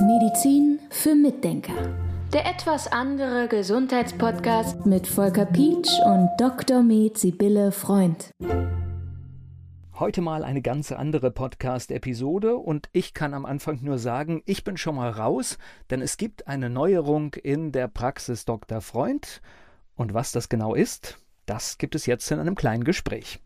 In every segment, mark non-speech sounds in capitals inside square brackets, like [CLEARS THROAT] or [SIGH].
Medizin für Mitdenker. Der etwas andere Gesundheitspodcast mit Volker Pietsch und Dr. Med Sibylle Freund. Heute mal eine ganz andere Podcast-Episode und ich kann am Anfang nur sagen, ich bin schon mal raus, denn es gibt eine Neuerung in der Praxis Dr. Freund. Und was das genau ist, das gibt es jetzt in einem kleinen Gespräch.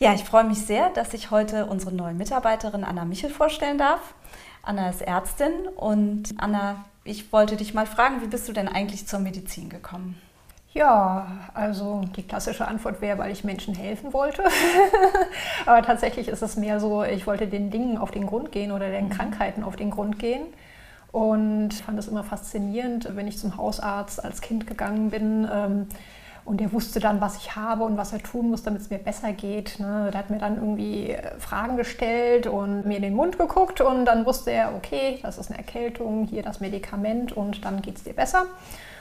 Ja, ich freue mich sehr, dass ich heute unsere neue Mitarbeiterin Anna Michel vorstellen darf. Anna ist Ärztin und Anna, ich wollte dich mal fragen, wie bist du denn eigentlich zur Medizin gekommen? Ja, also die klassische Antwort wäre, weil ich Menschen helfen wollte. [LAUGHS] Aber tatsächlich ist es mehr so, ich wollte den Dingen auf den Grund gehen oder den mhm. Krankheiten auf den Grund gehen. Und fand es immer faszinierend, wenn ich zum Hausarzt als Kind gegangen bin. Ähm, und er wusste dann, was ich habe und was er tun muss, damit es mir besser geht. Ne? Der hat mir dann irgendwie äh, Fragen gestellt und mir in den Mund geguckt und dann wusste er, okay, das ist eine Erkältung, hier das Medikament und dann geht es dir besser.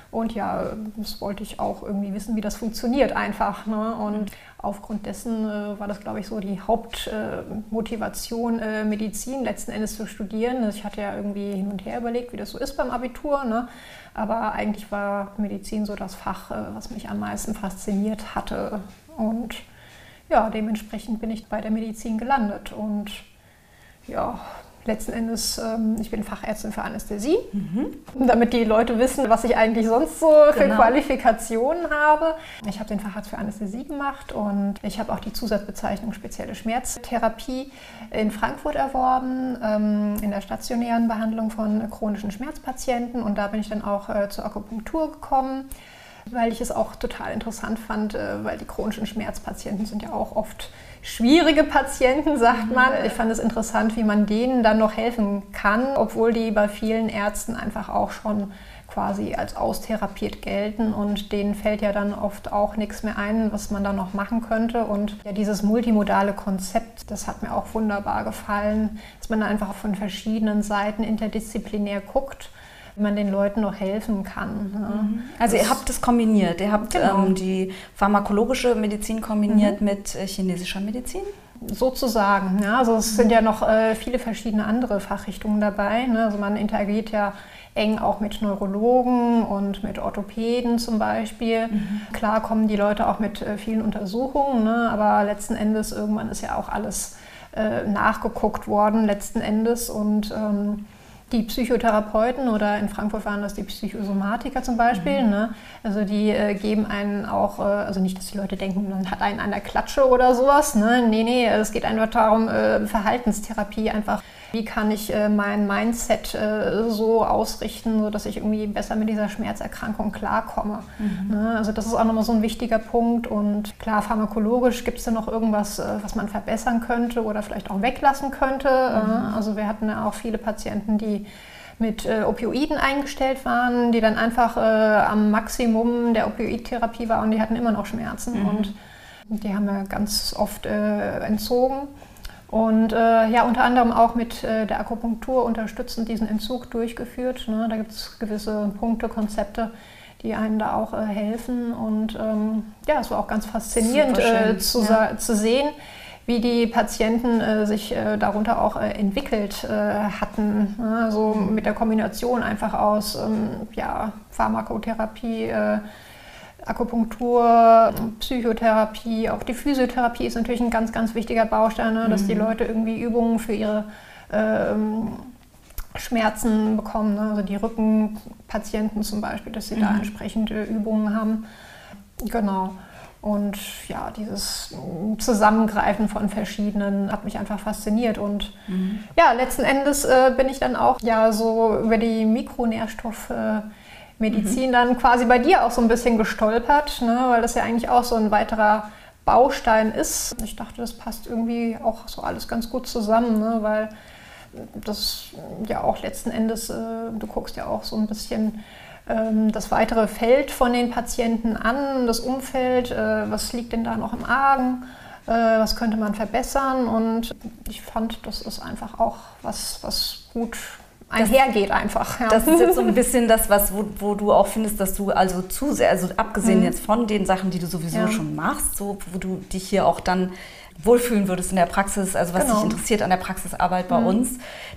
Und ja, das wollte ich auch irgendwie wissen, wie das funktioniert einfach. Ne? Und aufgrund dessen äh, war das, glaube ich, so die Hauptmotivation, äh, äh, Medizin letzten Endes zu studieren. Also ich hatte ja irgendwie hin und her überlegt, wie das so ist beim Abitur. Ne? Aber eigentlich war Medizin so das Fach, äh, was mich am meisten fasziniert hatte. Und ja, dementsprechend bin ich bei der Medizin gelandet. Und ja, letzten Endes, ähm, ich bin Fachärztin für Anästhesie, mhm. damit die Leute wissen, was ich eigentlich sonst so für genau. Qualifikationen habe. Ich habe den Facharzt für Anästhesie gemacht und ich habe auch die Zusatzbezeichnung spezielle Schmerztherapie in Frankfurt erworben, ähm, in der stationären Behandlung von chronischen Schmerzpatienten und da bin ich dann auch äh, zur Akupunktur gekommen weil ich es auch total interessant fand, äh, weil die chronischen Schmerzpatienten sind ja auch oft schwierige Patienten, sagt man. Ich fand es interessant, wie man denen dann noch helfen kann, obwohl die bei vielen Ärzten einfach auch schon quasi als austherapiert gelten und denen fällt ja dann oft auch nichts mehr ein, was man da noch machen könnte. Und ja, dieses multimodale Konzept, das hat mir auch wunderbar gefallen, dass man einfach von verschiedenen Seiten interdisziplinär guckt wie man den Leuten noch helfen kann. Ne? Mhm. Also das ihr habt das kombiniert, ihr habt genau. ähm, die pharmakologische Medizin kombiniert mhm. mit äh, chinesischer Medizin? Sozusagen. Ja. Also es sind ja noch äh, viele verschiedene andere Fachrichtungen dabei. Ne? Also man interagiert ja eng auch mit Neurologen und mit Orthopäden zum Beispiel. Mhm. Klar kommen die Leute auch mit äh, vielen Untersuchungen, ne? aber letzten Endes irgendwann ist ja auch alles äh, nachgeguckt worden letzten Endes und ähm, die Psychotherapeuten oder in Frankfurt waren das die Psychosomatiker zum Beispiel. Mhm. Ne? Also die äh, geben einen auch, äh, also nicht, dass die Leute denken, man hat einen an der Klatsche oder sowas. Ne? Nee, nee, es geht einfach darum, äh, Verhaltenstherapie einfach wie kann ich äh, mein Mindset äh, so ausrichten, sodass ich irgendwie besser mit dieser Schmerzerkrankung klarkomme? Mhm. Ne? Also das ist auch nochmal so ein wichtiger Punkt. Und klar, pharmakologisch gibt es da noch irgendwas, äh, was man verbessern könnte oder vielleicht auch weglassen könnte. Mhm. also wir hatten ja auch viele Patienten, die mit äh, Opioiden eingestellt waren, die dann einfach äh, am Maximum der Opioidtherapie waren und die hatten immer noch Schmerzen. Mhm. Und die haben wir ganz oft äh, entzogen. Und äh, ja, unter anderem auch mit äh, der Akupunktur unterstützend diesen Entzug durchgeführt. Ne? Da gibt es gewisse Punkte, Konzepte, die einen da auch äh, helfen. Und ähm, ja, es war auch ganz faszinierend äh, zu, ja. zu, sehen, wie die Patienten äh, sich äh, darunter auch entwickelt hatten. Ne? Also mit der Kombination einfach aus ähm, ja, Pharmakotherapie, Akupunktur, Psychotherapie, auch die Physiotherapie ist natürlich ein ganz, ganz wichtiger Baustein, ne? dass mhm. die Leute irgendwie Übungen für ihre ähm, Schmerzen bekommen, ne? also die Rückenpatienten zum Beispiel, dass sie mhm. da entsprechende Übungen haben. Genau. Und ja, dieses Zusammengreifen von verschiedenen hat mich einfach fasziniert. Und mhm. ja, letzten Endes äh, bin ich dann auch ja so über die Mikronährstoffe Medizin mhm. dann quasi bei dir auch so ein bisschen gestolpert, ne? weil das ja eigentlich auch so ein weiterer Baustein ist. Ich dachte, das passt irgendwie auch so alles ganz gut zusammen, ne? weil das ja auch letzten Endes, äh, du guckst ja auch so ein bisschen ähm, das weitere Feld von den Patienten an, das Umfeld, äh, was liegt denn da noch im Argen, äh, was könnte man verbessern und ich fand, das ist einfach auch was, was gut einhergeht einfach. Ja. Das ist jetzt so ein [LAUGHS] bisschen das, was, wo, wo, du auch findest, dass du also zu sehr, also abgesehen mhm. jetzt von den Sachen, die du sowieso ja. schon machst, so, wo du dich hier auch dann wohlfühlen würdest in der Praxis, also was genau. dich interessiert an der Praxisarbeit bei mhm. uns.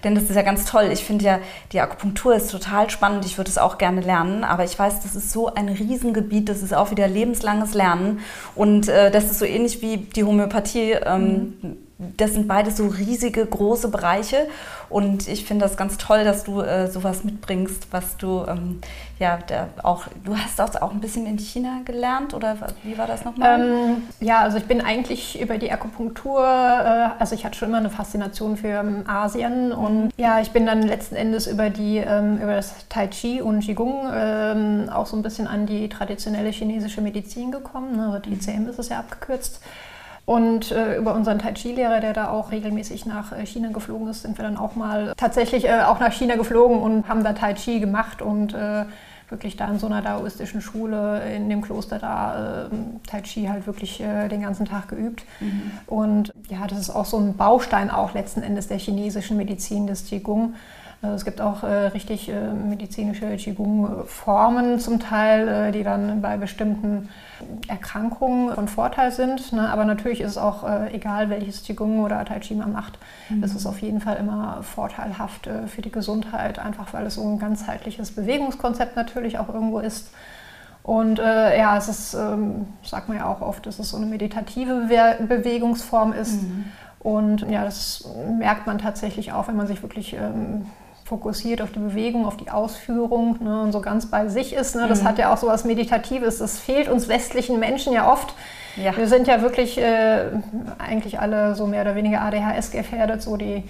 Denn das ist ja ganz toll. Ich finde ja, die Akupunktur ist total spannend. Ich würde es auch gerne lernen, aber ich weiß, das ist so ein Riesengebiet, das ist auch wieder lebenslanges Lernen. Und äh, das ist so ähnlich wie die Homöopathie. Ähm, mhm das sind beide so riesige, große Bereiche. Und ich finde das ganz toll, dass du äh, sowas mitbringst, was du ähm, ja auch, du hast das auch ein bisschen in China gelernt oder wie war das nochmal? Ähm, ja, also ich bin eigentlich über die Akupunktur, äh, also ich hatte schon immer eine Faszination für ähm, Asien und ja, ich bin dann letzten Endes über die, ähm, über das Tai Chi und Qigong ähm, auch so ein bisschen an die traditionelle chinesische Medizin gekommen. Ne? Also TCM ist es ja abgekürzt. Und äh, über unseren Tai Chi-Lehrer, der da auch regelmäßig nach äh, China geflogen ist, sind wir dann auch mal tatsächlich äh, auch nach China geflogen und haben da Tai Chi gemacht und äh, wirklich da in so einer daoistischen Schule in dem Kloster da äh, Tai Chi halt wirklich äh, den ganzen Tag geübt. Mhm. Und ja, das ist auch so ein Baustein auch letzten Endes der chinesischen Medizin, des Qigong. Also es gibt auch äh, richtig äh, medizinische Qigong-Formen zum Teil, äh, die dann bei bestimmten Erkrankungen von Vorteil sind. Ne? Aber natürlich ist es auch äh, egal, welches Qigong oder Tai Chi man macht. Mhm. Es ist auf jeden Fall immer vorteilhaft äh, für die Gesundheit, einfach weil es so ein ganzheitliches Bewegungskonzept natürlich auch irgendwo ist. Und äh, ja, es ist, ähm, sagt man ja auch oft, dass es so eine meditative Be Bewegungsform ist. Mhm. Und ja, das merkt man tatsächlich auch, wenn man sich wirklich ähm, fokussiert auf die Bewegung, auf die Ausführung ne, und so ganz bei sich ist. Ne? Das mhm. hat ja auch so was Meditatives. Das fehlt uns westlichen Menschen ja oft. Ja. Wir sind ja wirklich äh, eigentlich alle so mehr oder weniger ADHS gefährdet, so die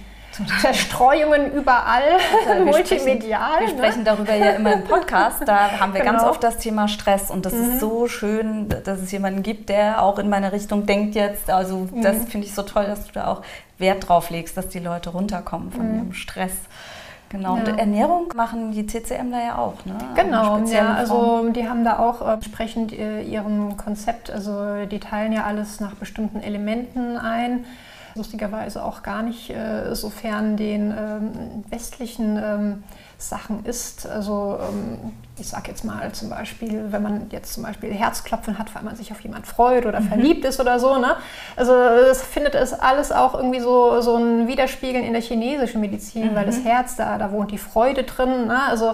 Zerstreuungen überall, [LAUGHS] wir multimedial. Sprechen, wir ne? sprechen darüber ja immer im Podcast. Da haben wir genau. ganz oft das Thema Stress und das mhm. ist so schön, dass es jemanden gibt, der auch in meine Richtung denkt jetzt. Also das mhm. finde ich so toll, dass du da auch Wert drauf legst, dass die Leute runterkommen von mhm. ihrem Stress. Genau, ja. und Ernährung machen die CCM da ja auch, ne? Genau, ja, also die haben da auch äh, entsprechend äh, ihrem Konzept, also die teilen ja alles nach bestimmten Elementen ein. Lustigerweise auch gar nicht äh, sofern den ähm, westlichen ähm, Sachen ist. Also ähm, ich sage jetzt mal zum Beispiel, wenn man jetzt zum Beispiel Herzklopfen hat, weil man sich auf jemand freut oder mhm. verliebt ist oder so. Ne? Also es findet es alles auch irgendwie so, so ein Widerspiegeln in der chinesischen Medizin, mhm. weil das mhm. Herz, da, da wohnt die Freude drin. Ne? Also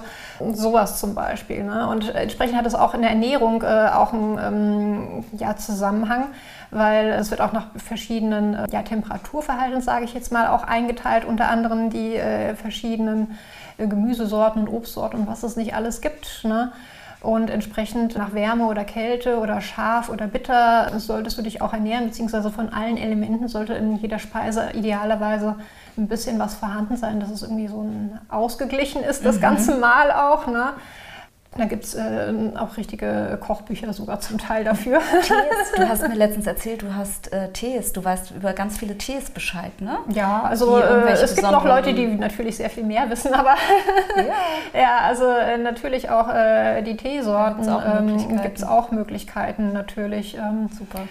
sowas zum Beispiel. Ne? Und entsprechend hat es auch in der Ernährung äh, auch einen ähm, ja, Zusammenhang weil es wird auch nach verschiedenen äh, ja, Temperaturverhalten, sage ich jetzt mal, auch eingeteilt, unter anderem die äh, verschiedenen äh, Gemüsesorten und Obstsorten und was es nicht alles gibt. Ne? Und entsprechend nach Wärme oder Kälte oder scharf oder bitter solltest du dich auch ernähren, beziehungsweise von allen Elementen sollte in jeder Speise idealerweise ein bisschen was vorhanden sein, dass es irgendwie so ein ausgeglichen ist, das mhm. ganze Mal auch. Ne? Da gibt es äh, auch richtige Kochbücher sogar zum Teil dafür. Tees, du hast [LAUGHS] mir letztens erzählt, du hast äh, Tees, du weißt über ganz viele Tees Bescheid, ne? Ja, also äh, es gibt noch Leute, die natürlich sehr viel mehr wissen, aber ja, [LAUGHS] ja also äh, natürlich auch äh, die Teesorten gibt es auch, ähm, auch, Möglichkeiten natürlich. Ähm, Super.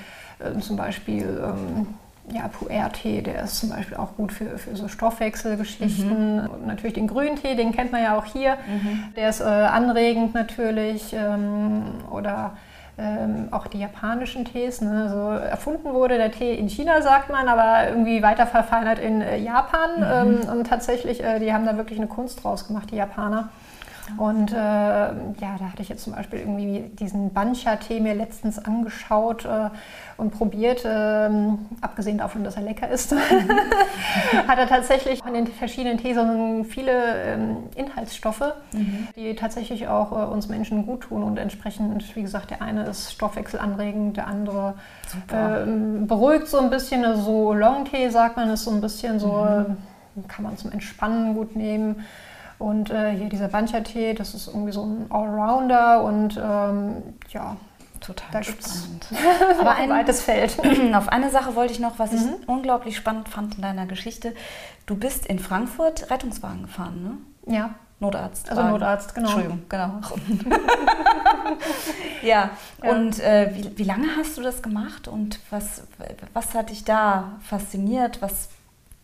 Ähm, zum Beispiel ähm, ja, Puer-Tee, der ist zum Beispiel auch gut für, für so Stoffwechselgeschichten. Mhm. Und natürlich den Grüntee, den kennt man ja auch hier. Mhm. Der ist äh, anregend natürlich. Ähm, oder ähm, auch die japanischen Tees. Ne? So erfunden wurde der Tee in China, sagt man, aber irgendwie weiter verfeinert in äh, Japan. Mhm. Ähm, und tatsächlich, äh, die haben da wirklich eine Kunst draus gemacht, die Japaner. Und äh, ja, da hatte ich jetzt zum Beispiel irgendwie diesen Bancha-Tee mir letztens angeschaut äh, und probiert. Ähm, abgesehen davon, dass er lecker ist, [LAUGHS] hat er tatsächlich in den verschiedenen Teesorten viele ähm, Inhaltsstoffe, mhm. die tatsächlich auch äh, uns Menschen gut tun und entsprechend, wie gesagt, der eine ist stoffwechselanregend, der andere ähm, beruhigt so ein bisschen. Also so Long-Tee, sagt man, ist so ein bisschen so, mhm. kann man zum Entspannen gut nehmen. Und äh, hier dieser Bancha-Tee, das ist irgendwie so ein Allrounder und ähm, ja, total da spannend. [LAUGHS] Aber ein weites Feld. [CLEARS THROAT] Auf eine Sache wollte ich noch, was mhm. ich unglaublich spannend fand in deiner Geschichte. Du bist in Frankfurt Rettungswagen gefahren, ne? Ja. Notarzt. Also Notarzt, genau. Entschuldigung, genau. [LAUGHS] ja. ja, und äh, wie, wie lange hast du das gemacht und was, was hat dich da fasziniert? Was,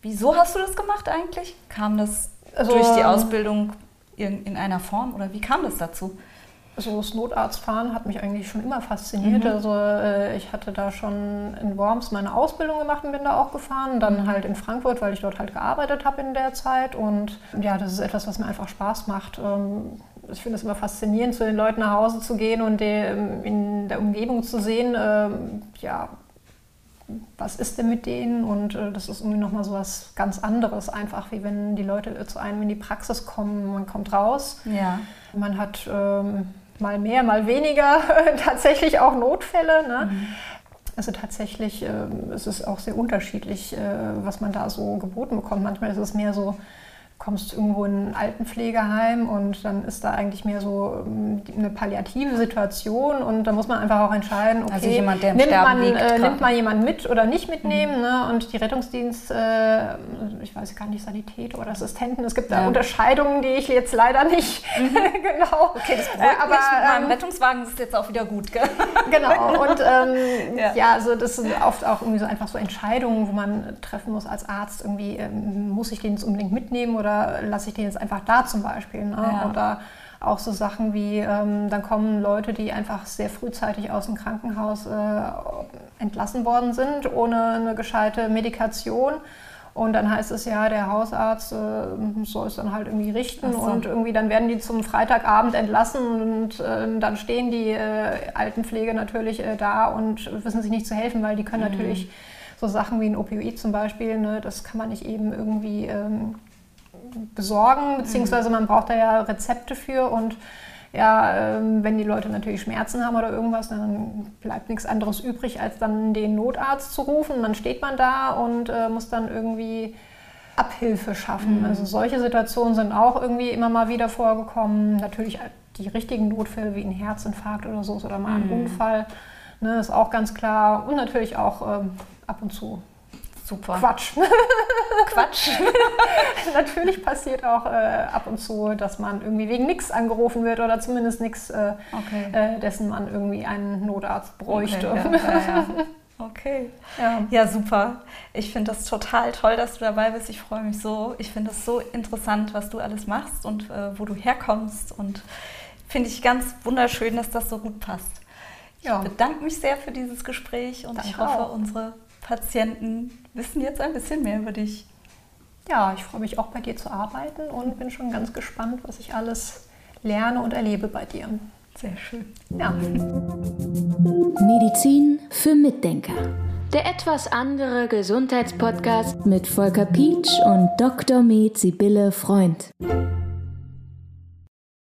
wieso hast du das gemacht eigentlich? Kam das also, durch die Ausbildung in, in einer Form oder wie kam das dazu? so das Notarztfahren hat mich eigentlich schon immer fasziniert. Mhm. Also äh, ich hatte da schon in Worms meine Ausbildung gemacht und bin da auch gefahren. Dann mhm. halt in Frankfurt, weil ich dort halt gearbeitet habe in der Zeit. Und ja, das ist etwas, was mir einfach Spaß macht. Ähm, ich finde es immer faszinierend, zu den Leuten nach Hause zu gehen und die, ähm, in der Umgebung zu sehen, ähm, ja, was ist denn mit denen? Und äh, das ist irgendwie nochmal so was ganz anderes, einfach wie wenn die Leute zu einem in die Praxis kommen, man kommt raus. Ja. Man hat ähm, mal mehr, mal weniger [LAUGHS] tatsächlich auch Notfälle. Ne? Mhm. Also tatsächlich äh, ist es auch sehr unterschiedlich, äh, was man da so geboten bekommt. Manchmal ist es mehr so, kommst irgendwo in ein Altenpflegeheim und dann ist da eigentlich mehr so ähm, eine palliative Situation und da muss man einfach auch entscheiden, also okay, also jemand, nimmt, man, liegt, äh, nimmt man jemanden mit oder nicht mitnehmen mhm. ne? und die Rettungsdienst, äh, ich weiß gar nicht, Sanität oder Assistenten, es gibt da Unterscheidungen, die ich jetzt leider nicht mhm. [LAUGHS] genau. Okay, das beruhigt äh, aber ähm, Rettungswagen ist jetzt auch wieder gut, gell? Genau und ähm, [LAUGHS] ja. ja, also das sind oft auch irgendwie so einfach so Entscheidungen, wo man treffen muss als Arzt, irgendwie ähm, muss ich den jetzt unbedingt mitnehmen oder oder lasse ich den jetzt einfach da zum Beispiel. Ne? Ja. Oder auch so Sachen wie, ähm, dann kommen Leute, die einfach sehr frühzeitig aus dem Krankenhaus äh, entlassen worden sind, ohne eine gescheite Medikation. Und dann heißt es ja, der Hausarzt äh, soll es dann halt irgendwie richten so. und irgendwie dann werden die zum Freitagabend entlassen und äh, dann stehen die äh, Altenpflege natürlich äh, da und wissen sich nicht zu helfen, weil die können mhm. natürlich so Sachen wie ein Opioid zum Beispiel, ne, das kann man nicht eben irgendwie ähm, besorgen, beziehungsweise man braucht da ja Rezepte für und ja, ähm, wenn die Leute natürlich Schmerzen haben oder irgendwas, dann bleibt nichts anderes übrig, als dann den Notarzt zu rufen. Dann steht man da und äh, muss dann irgendwie Abhilfe schaffen. Mhm. Also solche Situationen sind auch irgendwie immer mal wieder vorgekommen. Natürlich die richtigen Notfälle wie ein Herzinfarkt oder so oder mal ein mhm. Unfall, ne, ist auch ganz klar. Und natürlich auch ähm, ab und zu Super. Quatsch. [LAUGHS] Quatsch. [LAUGHS] Natürlich passiert auch äh, ab und zu, dass man irgendwie wegen nichts angerufen wird oder zumindest nichts, äh, okay. äh, dessen man irgendwie einen Notarzt bräuchte. Okay, ja, ja, ja. okay. ja. super. Ich finde das total toll, dass du dabei bist. Ich freue mich so. Ich finde es so interessant, was du alles machst und äh, wo du herkommst. Und finde ich ganz wunderschön, dass das so gut passt. Ich bedanke mich sehr für dieses Gespräch und Danke ich hoffe, auch. unsere Patienten wissen jetzt ein bisschen mehr über dich. Ja, ich freue mich auch bei dir zu arbeiten und bin schon ganz gespannt, was ich alles lerne und erlebe bei dir. Sehr schön. Ja. Medizin für Mitdenker. Der etwas andere Gesundheitspodcast mit Volker Pietsch und Dr. Med Sibylle Freund.